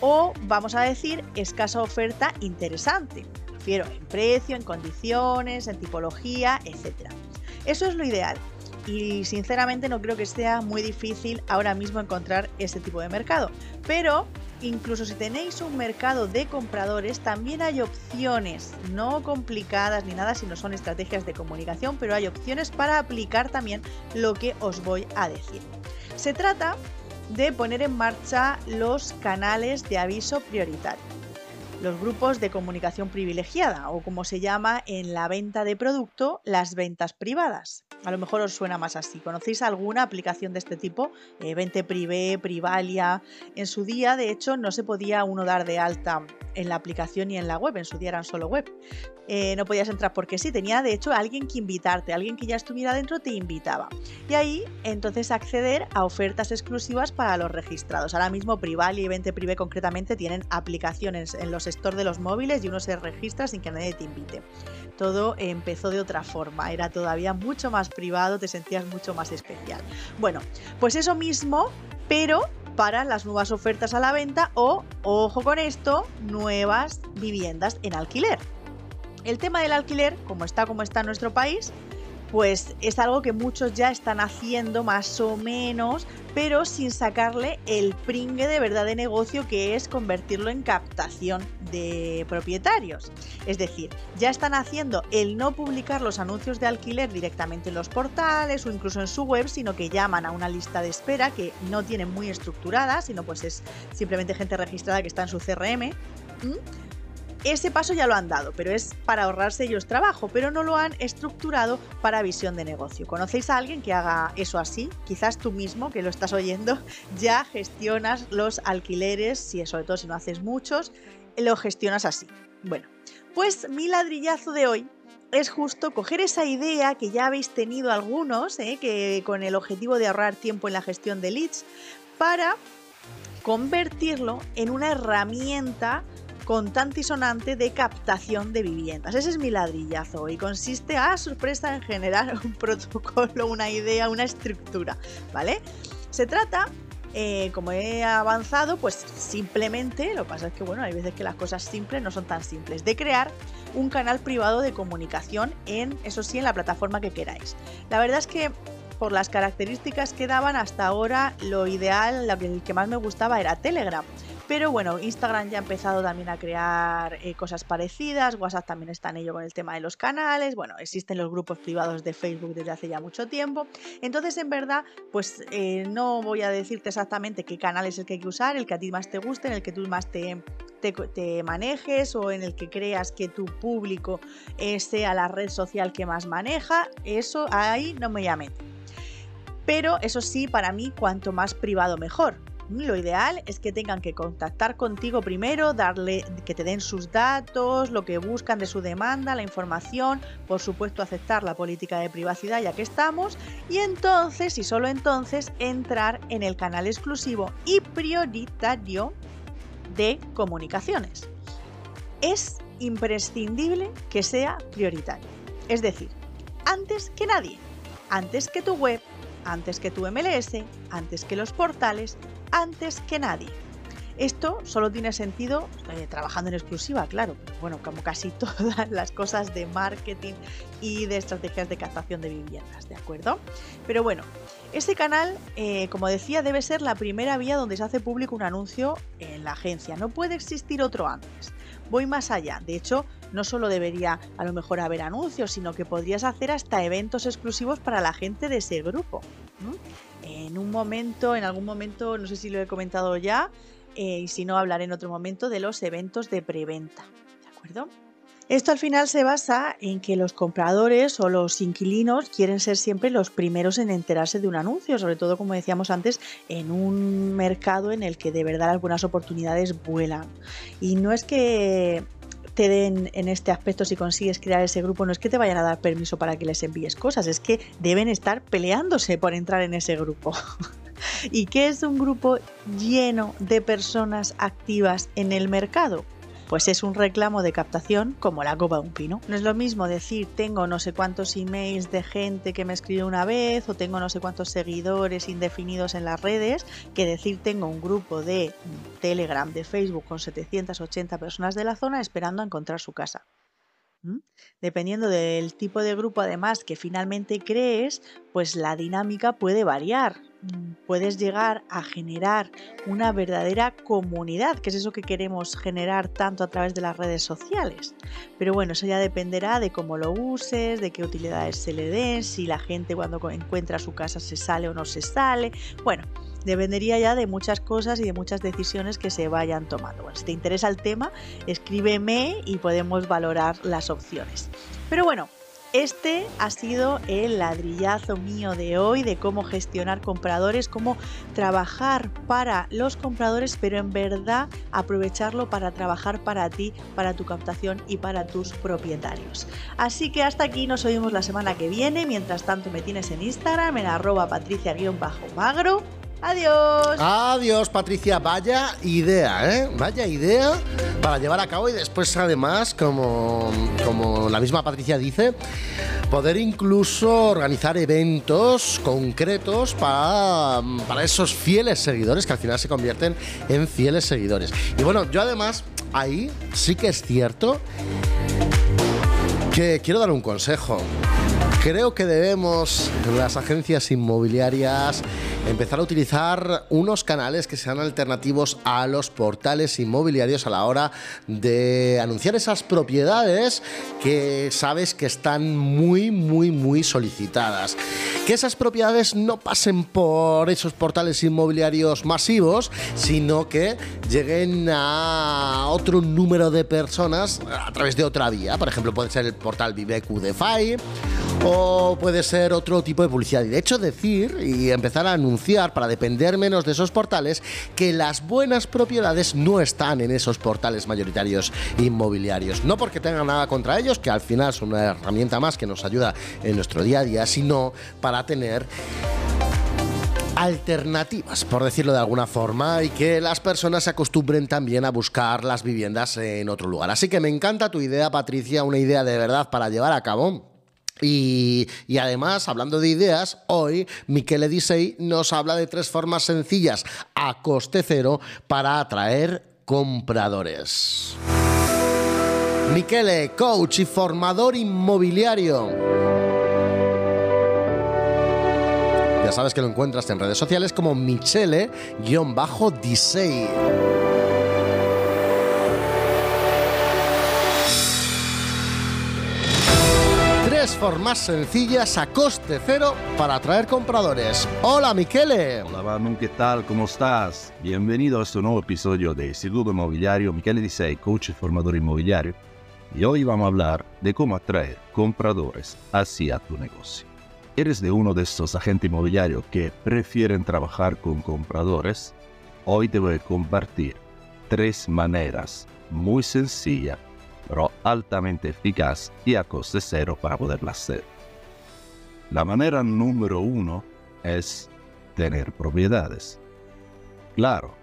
O vamos a decir escasa oferta interesante. Refiero en precio, en condiciones, en tipología, etc. Eso es lo ideal y sinceramente no creo que sea muy difícil ahora mismo encontrar ese tipo de mercado. Pero incluso si tenéis un mercado de compradores, también hay opciones, no complicadas ni nada, sino son estrategias de comunicación, pero hay opciones para aplicar también lo que os voy a decir. Se trata de poner en marcha los canales de aviso prioritario los grupos de comunicación privilegiada o como se llama en la venta de producto, las ventas privadas. A lo mejor os suena más así. ¿Conocéis alguna aplicación de este tipo? Eh, Vente Privé, Privalia. En su día, de hecho, no se podía uno dar de alta en la aplicación y en la web, en su día eran solo web. Eh, no podías entrar porque sí, tenía de hecho alguien que invitarte, alguien que ya estuviera dentro te invitaba. Y ahí entonces acceder a ofertas exclusivas para los registrados. Ahora mismo Privalia y Vente Privé concretamente tienen aplicaciones en los de los móviles y uno se registra sin que nadie te invite. Todo empezó de otra forma, era todavía mucho más privado, te sentías mucho más especial. Bueno, pues eso mismo, pero para las nuevas ofertas a la venta o, ojo con esto, nuevas viviendas en alquiler. El tema del alquiler, como está como está en nuestro país, pues es algo que muchos ya están haciendo más o menos, pero sin sacarle el pringue de verdad de negocio que es convertirlo en captación de propietarios. Es decir, ya están haciendo el no publicar los anuncios de alquiler directamente en los portales o incluso en su web, sino que llaman a una lista de espera que no tienen muy estructurada, sino pues es simplemente gente registrada que está en su CRM. Ese paso ya lo han dado, pero es para ahorrarse ellos trabajo, pero no lo han estructurado para visión de negocio. ¿Conocéis a alguien que haga eso así? Quizás tú mismo, que lo estás oyendo, ya gestionas los alquileres, si, sobre todo si no haces muchos, lo gestionas así. Bueno, pues mi ladrillazo de hoy es justo coger esa idea que ya habéis tenido algunos, ¿eh? que con el objetivo de ahorrar tiempo en la gestión de leads, para convertirlo en una herramienta constante y sonante de captación de viviendas. Ese es mi ladrillazo y consiste a sorpresa en generar un protocolo, una idea, una estructura, ¿vale? Se trata eh, como he avanzado, pues simplemente, lo que pasa es que bueno, hay veces que las cosas simples no son tan simples, de crear un canal privado de comunicación en, eso sí, en la plataforma que queráis. La verdad es que por las características que daban hasta ahora, lo ideal, el que más me gustaba era Telegram. Pero bueno, Instagram ya ha empezado también a crear eh, cosas parecidas, WhatsApp también está en ello con el tema de los canales, bueno, existen los grupos privados de Facebook desde hace ya mucho tiempo. Entonces, en verdad, pues eh, no voy a decirte exactamente qué canal es el que hay que usar, el que a ti más te guste, en el que tú más te, manejes o en el que creas que tu público eh, sea la red social que más maneja, eso ahí no me llame. Pero eso sí, para mí, cuanto más privado mejor. Lo ideal es que tengan que contactar contigo primero, darle que te den sus datos, lo que buscan de su demanda, la información, por supuesto aceptar la política de privacidad ya que estamos y entonces y solo entonces entrar en el canal exclusivo y prioritario de comunicaciones. Es imprescindible que sea prioritario, es decir, antes que nadie, antes que tu web, antes que tu MLS, antes que los portales, antes que nadie. Esto solo tiene sentido eh, trabajando en exclusiva, claro, bueno, como casi todas las cosas de marketing y de estrategias de captación de viviendas, ¿de acuerdo? Pero bueno, este canal, eh, como decía, debe ser la primera vía donde se hace público un anuncio en la agencia, no puede existir otro antes. Voy más allá, de hecho, no solo debería a lo mejor haber anuncios, sino que podrías hacer hasta eventos exclusivos para la gente de ese grupo en un momento, en algún momento, no sé si lo he comentado ya, eh, y si no, hablaré en otro momento de los eventos de preventa. ¿De acuerdo? Esto al final se basa en que los compradores o los inquilinos quieren ser siempre los primeros en enterarse de un anuncio, sobre todo como decíamos antes, en un mercado en el que de verdad algunas oportunidades vuelan. Y no es que te den en este aspecto si consigues crear ese grupo, no es que te vayan a dar permiso para que les envíes cosas, es que deben estar peleándose por entrar en ese grupo. ¿Y qué es un grupo lleno de personas activas en el mercado? Pues es un reclamo de captación como la copa de un pino. No es lo mismo decir tengo no sé cuántos emails de gente que me escribe una vez o tengo no sé cuántos seguidores indefinidos en las redes que decir tengo un grupo de Telegram, de Facebook con 780 personas de la zona esperando a encontrar su casa. Dependiendo del tipo de grupo además que finalmente crees, pues la dinámica puede variar. Mm, puedes llegar a generar una verdadera comunidad, que es eso que queremos generar tanto a través de las redes sociales. Pero bueno, eso ya dependerá de cómo lo uses, de qué utilidades se le den, si la gente cuando encuentra su casa se sale o no se sale. Bueno, dependería ya de muchas cosas y de muchas decisiones que se vayan tomando. Si te interesa el tema, escríbeme y podemos valorar las opciones. Pero bueno, este ha sido el ladrillazo mío de hoy de cómo gestionar compradores, cómo trabajar para los compradores, pero en verdad aprovecharlo para trabajar para ti, para tu captación y para tus propietarios. Así que hasta aquí nos oímos la semana que viene. Mientras tanto me tienes en Instagram en arroba patricia-magro Adiós. Adiós, Patricia. Vaya idea, ¿eh? Vaya idea para llevar a cabo y después, además, como, como la misma Patricia dice, poder incluso organizar eventos concretos para, para esos fieles seguidores que al final se convierten en fieles seguidores. Y bueno, yo además, ahí sí que es cierto que quiero dar un consejo. Creo que debemos, las agencias inmobiliarias, empezar a utilizar unos canales que sean alternativos a los portales inmobiliarios a la hora de anunciar esas propiedades que sabes que están muy, muy, muy solicitadas. Que esas propiedades no pasen por esos portales inmobiliarios masivos, sino que lleguen a otro número de personas a través de otra vía. Por ejemplo, puede ser el portal Vivecu DeFi o puede ser otro tipo de publicidad. Y de hecho decir y empezar a anunciar para depender menos de esos portales que las buenas propiedades no están en esos portales mayoritarios inmobiliarios. No porque tengan nada contra ellos, que al final son una herramienta más que nos ayuda en nuestro día a día, sino para tener alternativas, por decirlo de alguna forma, y que las personas se acostumbren también a buscar las viviendas en otro lugar. Así que me encanta tu idea, Patricia, una idea de verdad para llevar a cabo. Y, además, hablando de ideas, hoy Michele Disei nos habla de tres formas sencillas a coste cero para atraer compradores. Michele, coach y formador inmobiliario. Ya sabes que lo encuentras en redes sociales como Michele-Disei. Formas sencillas a coste cero para atraer compradores. Hola, Michele. Hola, Manu, ¿qué tal? ¿Cómo estás? Bienvenido a este nuevo episodio de Instituto Inmobiliario. Michele Disei, coach y formador inmobiliario. Y hoy vamos a hablar de cómo atraer compradores hacia tu negocio. ¿Eres de uno de estos agentes inmobiliarios que prefieren trabajar con compradores? Hoy te voy a compartir tres maneras muy sencillas pero altamente eficaz y a coste cero para poderla hacer. La manera número uno es tener propiedades. Claro,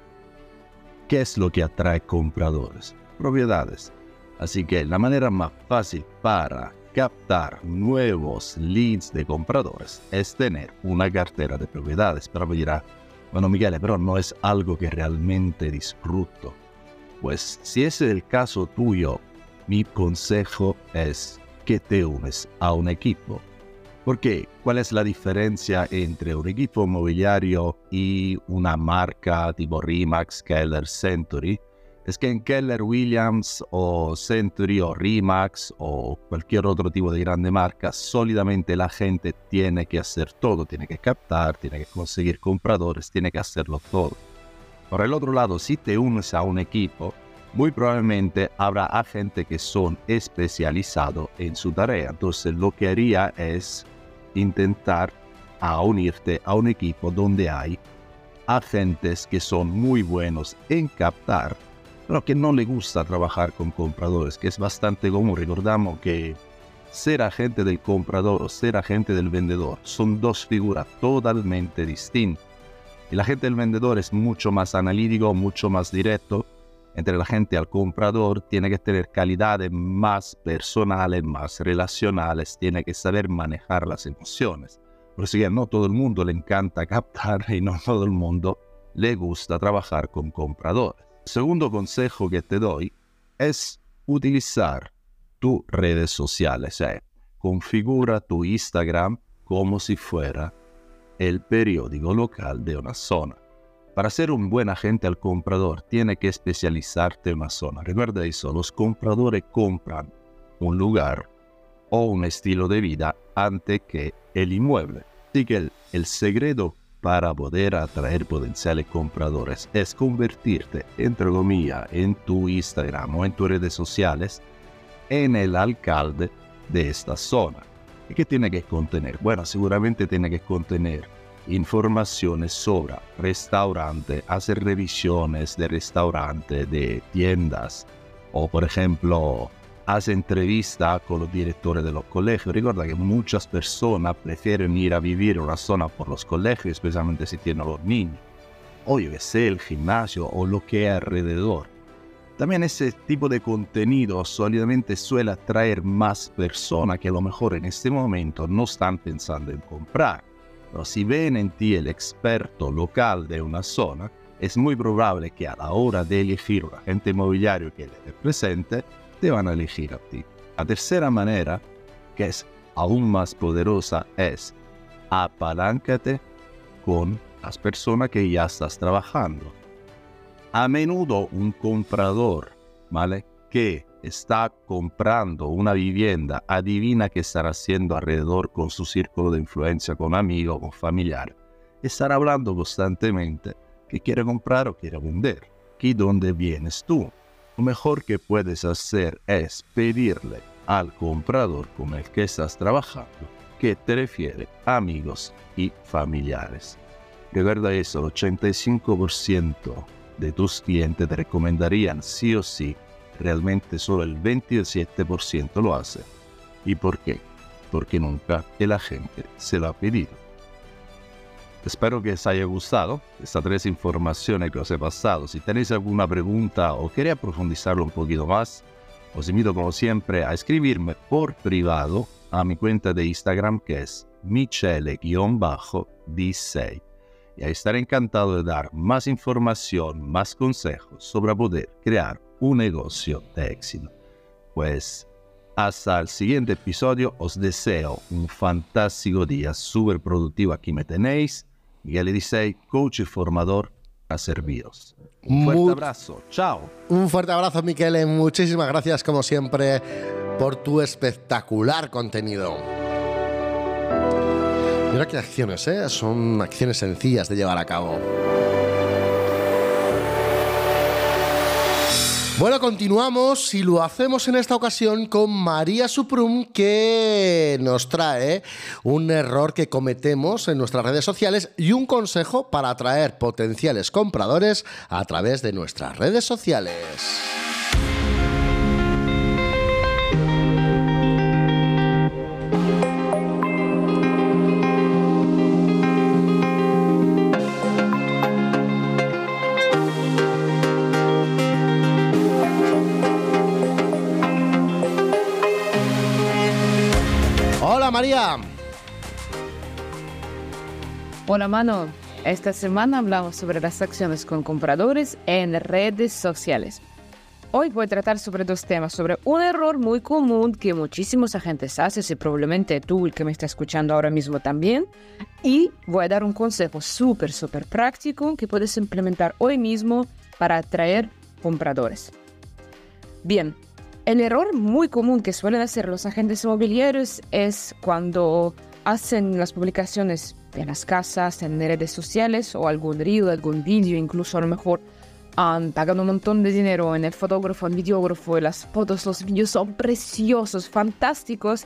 ¿qué es lo que atrae compradores? Propiedades. Así que la manera más fácil para captar nuevos leads de compradores es tener una cartera de propiedades. Pero me dirá, bueno Miguel, pero no es algo que realmente disfruto. Pues si ese es el caso tuyo, mi consejo es que te unes a un equipo. ¿Por qué? ¿Cuál es la diferencia entre un equipo inmobiliario y una marca tipo Remax, Keller, Century? Es que en Keller Williams o Century o Remax o cualquier otro tipo de grande marca, sólidamente la gente tiene que hacer todo, tiene que captar, tiene que conseguir compradores, tiene que hacerlo todo. Por el otro lado, si te unes a un equipo, muy probablemente habrá agentes que son especializados en su tarea. Entonces lo que haría es intentar a unirte a un equipo donde hay agentes que son muy buenos en captar, pero que no le gusta trabajar con compradores, que es bastante común. Recordamos que ser agente del comprador o ser agente del vendedor son dos figuras totalmente distintas. El agente del vendedor es mucho más analítico, mucho más directo, entre la gente al comprador tiene que tener calidades más personales, más relacionales, tiene que saber manejar las emociones. Por que no todo el mundo le encanta captar y no todo el mundo le gusta trabajar con compradores. segundo consejo que te doy es utilizar tus redes sociales. Eh. configura tu Instagram como si fuera el periódico local de una zona. Para ser un buen agente al comprador, tiene que especializarte en una zona. Recuerda eso, los compradores compran un lugar o un estilo de vida antes que el inmueble. Así que el, el secreto para poder atraer potenciales compradores es convertirte, entre comillas, en tu Instagram o en tus redes sociales en el alcalde de esta zona. ¿Y qué tiene que contener? Bueno, seguramente tiene que contener informaciones sobre restaurante, hacer revisiones de restaurante, de tiendas, o por ejemplo, hace entrevista con los directores de los colegios. Recuerda que muchas personas prefieren ir a vivir una zona por los colegios, especialmente si tienen los niños. O yo que sé, el gimnasio o lo que hay alrededor. También ese tipo de contenido sólidamente suele atraer más personas que a lo mejor en este momento no están pensando en comprar. Pero si ven en ti el experto local de una zona, es muy probable que a la hora de elegir un agente inmobiliario que le represente, te van a elegir a ti. La tercera manera, que es aún más poderosa, es apaláncate con las personas que ya estás trabajando. A menudo un comprador, ¿vale? Que está comprando una vivienda, adivina qué estará haciendo alrededor con su círculo de influencia, con amigos, con familiares. Estará hablando constantemente que quiere comprar o quiere vender. ¿Y dónde vienes tú? Lo mejor que puedes hacer es pedirle al comprador con el que estás trabajando que te refiere amigos y familiares. Recuerda eso, el 85% de tus clientes te recomendarían sí o sí realmente solo el 27% lo hace. ¿Y por qué? Porque nunca la gente se lo ha pedido. Espero que os haya gustado estas tres informaciones que os he pasado. Si tenéis alguna pregunta o queréis profundizarlo un poquito más, os invito como siempre a escribirme por privado a mi cuenta de Instagram que es michele-d6 y estaré encantado de dar más información, más consejos sobre poder crear un negocio de éxito. Pues hasta el siguiente episodio os deseo un fantástico día, súper productivo. Aquí me tenéis, Miguel Edisei, coach y formador a serviros. Un fuerte abrazo, chao. Un fuerte abrazo, Miquel. Muchísimas gracias, como siempre, por tu espectacular contenido. Mira qué acciones, ¿eh? Son acciones sencillas de llevar a cabo. Bueno, continuamos y lo hacemos en esta ocasión con María Suprum que nos trae un error que cometemos en nuestras redes sociales y un consejo para atraer potenciales compradores a través de nuestras redes sociales. Hola, mano. Esta semana hablamos sobre las acciones con compradores en redes sociales. Hoy voy a tratar sobre dos temas, sobre un error muy común que muchísimos agentes hacen, y probablemente tú, el que me está escuchando ahora mismo también, y voy a dar un consejo súper, súper práctico que puedes implementar hoy mismo para atraer compradores. Bien, el error muy común que suelen hacer los agentes inmobiliarios es cuando hacen las publicaciones en las casas, en redes sociales o algún reel, algún vídeo, incluso a lo mejor han pagado un montón de dinero en el fotógrafo, en videógrafo, y las fotos, los vídeos son preciosos, fantásticos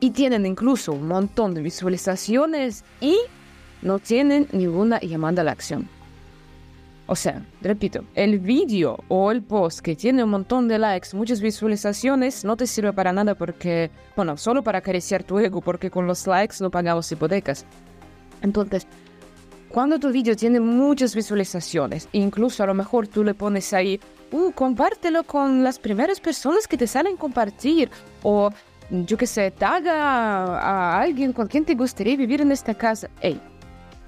y tienen incluso un montón de visualizaciones y no tienen ninguna llamada a la acción. O sea, repito, el vídeo o el post que tiene un montón de likes, muchas visualizaciones, no te sirve para nada porque, bueno, solo para acariciar tu ego, porque con los likes no pagamos hipotecas. Entonces, cuando tu vídeo tiene muchas visualizaciones, incluso a lo mejor tú le pones ahí, uh, compártelo con las primeras personas que te salen compartir, o yo que sé, taga a alguien con quien te gustaría vivir en esta casa. Hey,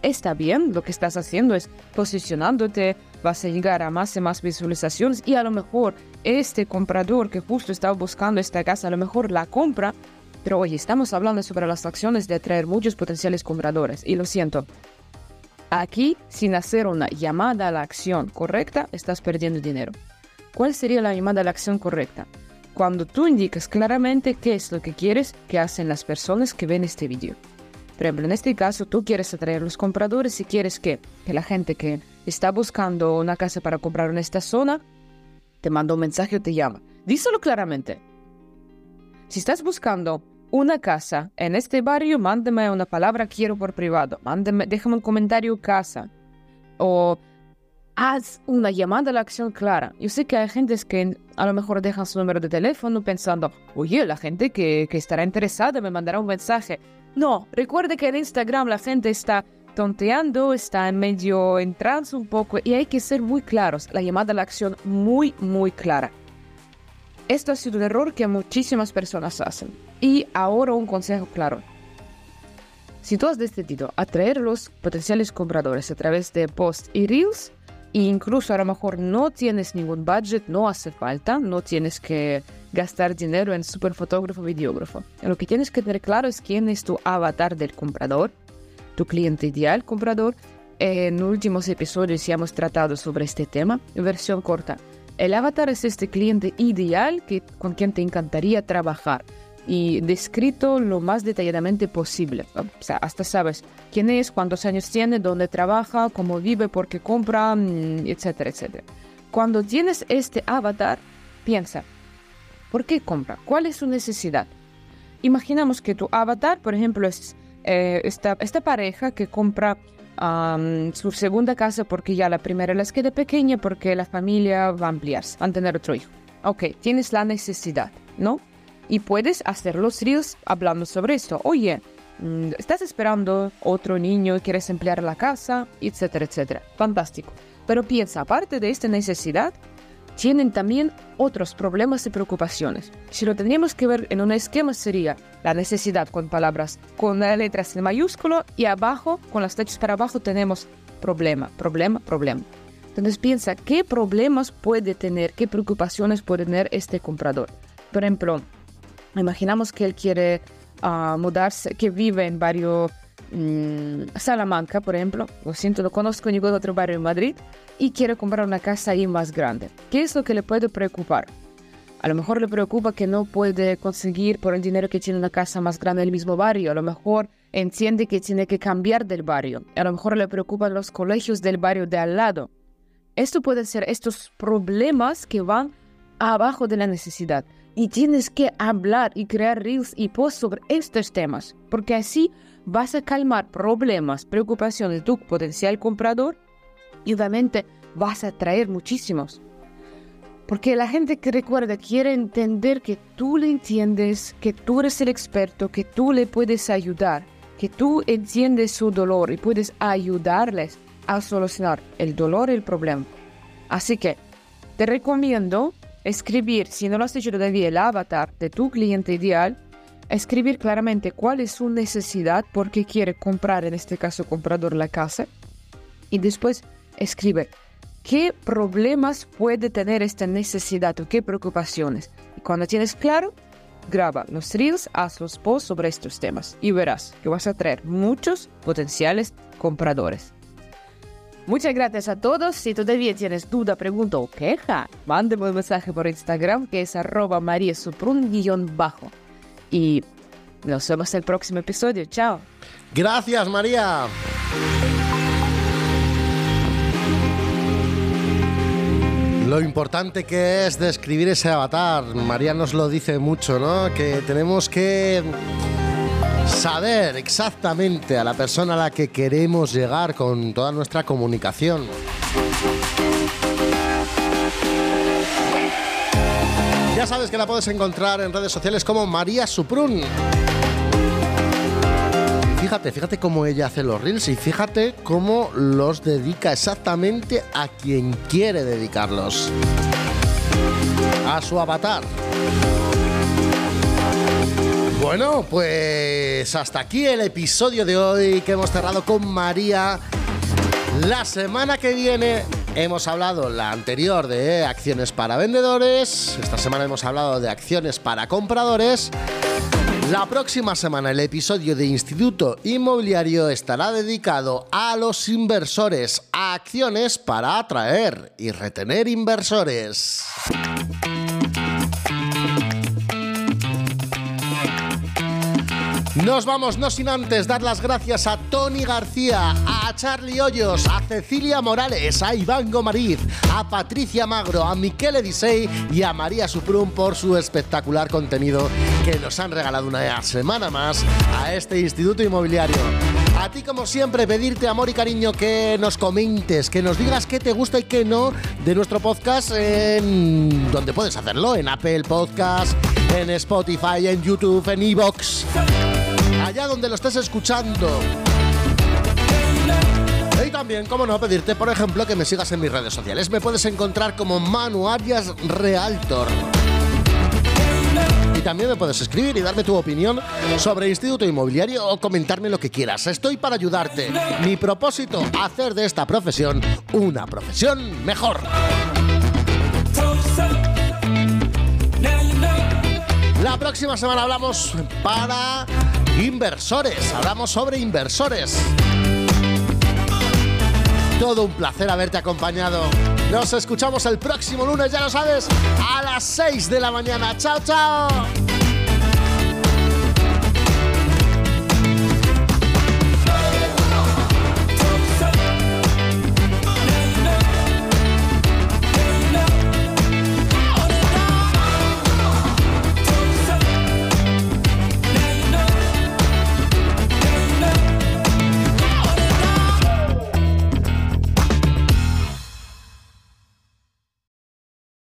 está bien, lo que estás haciendo es posicionándote, vas a llegar a más y más visualizaciones y a lo mejor este comprador que justo estaba buscando esta casa, a lo mejor la compra, pero hoy estamos hablando sobre las acciones de atraer muchos potenciales compradores y lo siento. Aquí, sin hacer una llamada a la acción correcta, estás perdiendo dinero. ¿Cuál sería la llamada a la acción correcta? Cuando tú indicas claramente qué es lo que quieres que hacen las personas que ven este vídeo. Por ejemplo, en este caso, tú quieres atraer a los compradores y quieres que, que la gente que está buscando una casa para comprar en esta zona te manda un mensaje o te llama. Díselo claramente. Si estás buscando una casa en este barrio, mándame una palabra quiero por privado. Mándame, déjame un comentario casa. O haz una llamada a la acción clara. Yo sé que hay gente que a lo mejor dejan su número de teléfono pensando, oye, la gente que, que estará interesada me mandará un mensaje. No, recuerde que en Instagram la gente está tonteando, está en medio en trance un poco y hay que ser muy claros, la llamada a la acción muy, muy clara. Esto ha sido un error que muchísimas personas hacen. Y ahora un consejo claro. Si tú has decidido atraer los potenciales compradores a través de posts y reels, e incluso a lo mejor no tienes ningún budget, no hace falta, no tienes que gastar dinero en superfotógrafo, videógrafo. Lo que tienes que tener claro es quién es tu avatar del comprador, tu cliente ideal comprador. En últimos episodios ya hemos tratado sobre este tema, versión corta. El avatar es este cliente ideal que, con quien te encantaría trabajar y descrito lo más detalladamente posible. O sea, hasta sabes quién es, cuántos años tiene, dónde trabaja, cómo vive, por qué compra, mm, etcétera, etcétera. Cuando tienes este avatar, piensa, ¿por qué compra? ¿Cuál es su necesidad? Imaginamos que tu avatar, por ejemplo, es eh, esta, pareja que compra su segunda casa porque ya la primera les queda pequeña porque la familia va a ampliarse, van a tener otro hijo. Ok, tienes la necesidad, ¿no? y puedes hacer los reels hablando sobre esto. Oye, mm, estás esperando otro niño, quieres emplear la casa, etcétera, etcétera. Fantástico. Pero piensa, aparte de esta necesidad, tienen también otros problemas y preocupaciones. Si lo tendríamos que ver en un esquema sería la necesidad con palabras con letras en mayúsculo y abajo, con las flechas para abajo, tenemos problema, problema, problema. Entonces piensa qué problemas puede tener, qué preocupaciones puede tener este comprador. Por ejemplo, imaginamos que él quiere uh, mudarse, que vive en barrio mmm, Salamanca, por ejemplo. Lo siento, no conozco ningún otro barrio en Madrid y quiere comprar una casa ahí más grande. ¿Qué es lo que le puede preocupar? A lo mejor le preocupa que no puede conseguir por el dinero que tiene una casa más grande en el mismo barrio. A lo mejor entiende que tiene que cambiar del barrio. A lo mejor le preocupan los colegios del barrio de al lado. Esto puede ser estos problemas que van abajo de la necesidad. Y tienes que hablar y crear reels y posts sobre estos temas, porque así vas a calmar problemas, preocupaciones de tu potencial comprador y obviamente vas a atraer muchísimos. Porque la gente que recuerda quiere entender que tú le entiendes, que tú eres el experto, que tú le puedes ayudar, que tú entiendes su dolor y puedes ayudarles a solucionar el dolor y el problema. Así que te recomiendo escribir, si no lo has hecho todavía, el avatar de tu cliente ideal, escribir claramente cuál es su necesidad, por qué quiere comprar, en este caso comprador, la casa, y después escribe qué problemas puede tener esta necesidad o qué preocupaciones. Y cuando tienes claro, graba los reels, haz los posts sobre estos temas y verás que vas a traer muchos potenciales compradores. Muchas gracias a todos. Si todavía tienes duda, pregunta o queja, mándeme un mensaje por Instagram que es arroba bajo Y nos vemos el próximo episodio. Chao. Gracias, María. Lo importante que es describir ese avatar. María nos lo dice mucho, ¿no? Que tenemos que saber exactamente a la persona a la que queremos llegar con toda nuestra comunicación. Sabes que la puedes encontrar en redes sociales como María Suprun. Fíjate, fíjate cómo ella hace los reels y fíjate cómo los dedica exactamente a quien quiere dedicarlos. A su avatar. Bueno, pues hasta aquí el episodio de hoy que hemos cerrado con María. La semana que viene hemos hablado la anterior de acciones para vendedores. Esta semana hemos hablado de acciones para compradores. La próxima semana el episodio de Instituto Inmobiliario estará dedicado a los inversores, a acciones para atraer y retener inversores. Nos vamos, no sin antes dar las gracias a Tony García, a Charlie Hoyos, a Cecilia Morales, a Iván Gomariz, a Patricia Magro, a Miquel Edisei y a María Suprum por su espectacular contenido que nos han regalado una semana más a este Instituto Inmobiliario. A ti, como siempre, pedirte amor y cariño que nos comentes, que nos digas qué te gusta y qué no de nuestro podcast en donde puedes hacerlo, en Apple Podcast, en Spotify, en YouTube, en Evox allá donde lo estés escuchando. Y también, como no, pedirte, por ejemplo, que me sigas en mis redes sociales. Me puedes encontrar como Manu Arias Realtor. Y también me puedes escribir y darme tu opinión sobre Instituto Inmobiliario o comentarme lo que quieras. Estoy para ayudarte. Mi propósito, hacer de esta profesión una profesión mejor. La próxima semana hablamos para Inversores, hablamos sobre inversores. Todo un placer haberte acompañado. Nos escuchamos el próximo lunes, ya lo sabes, a las 6 de la mañana. ¡Chao, chao!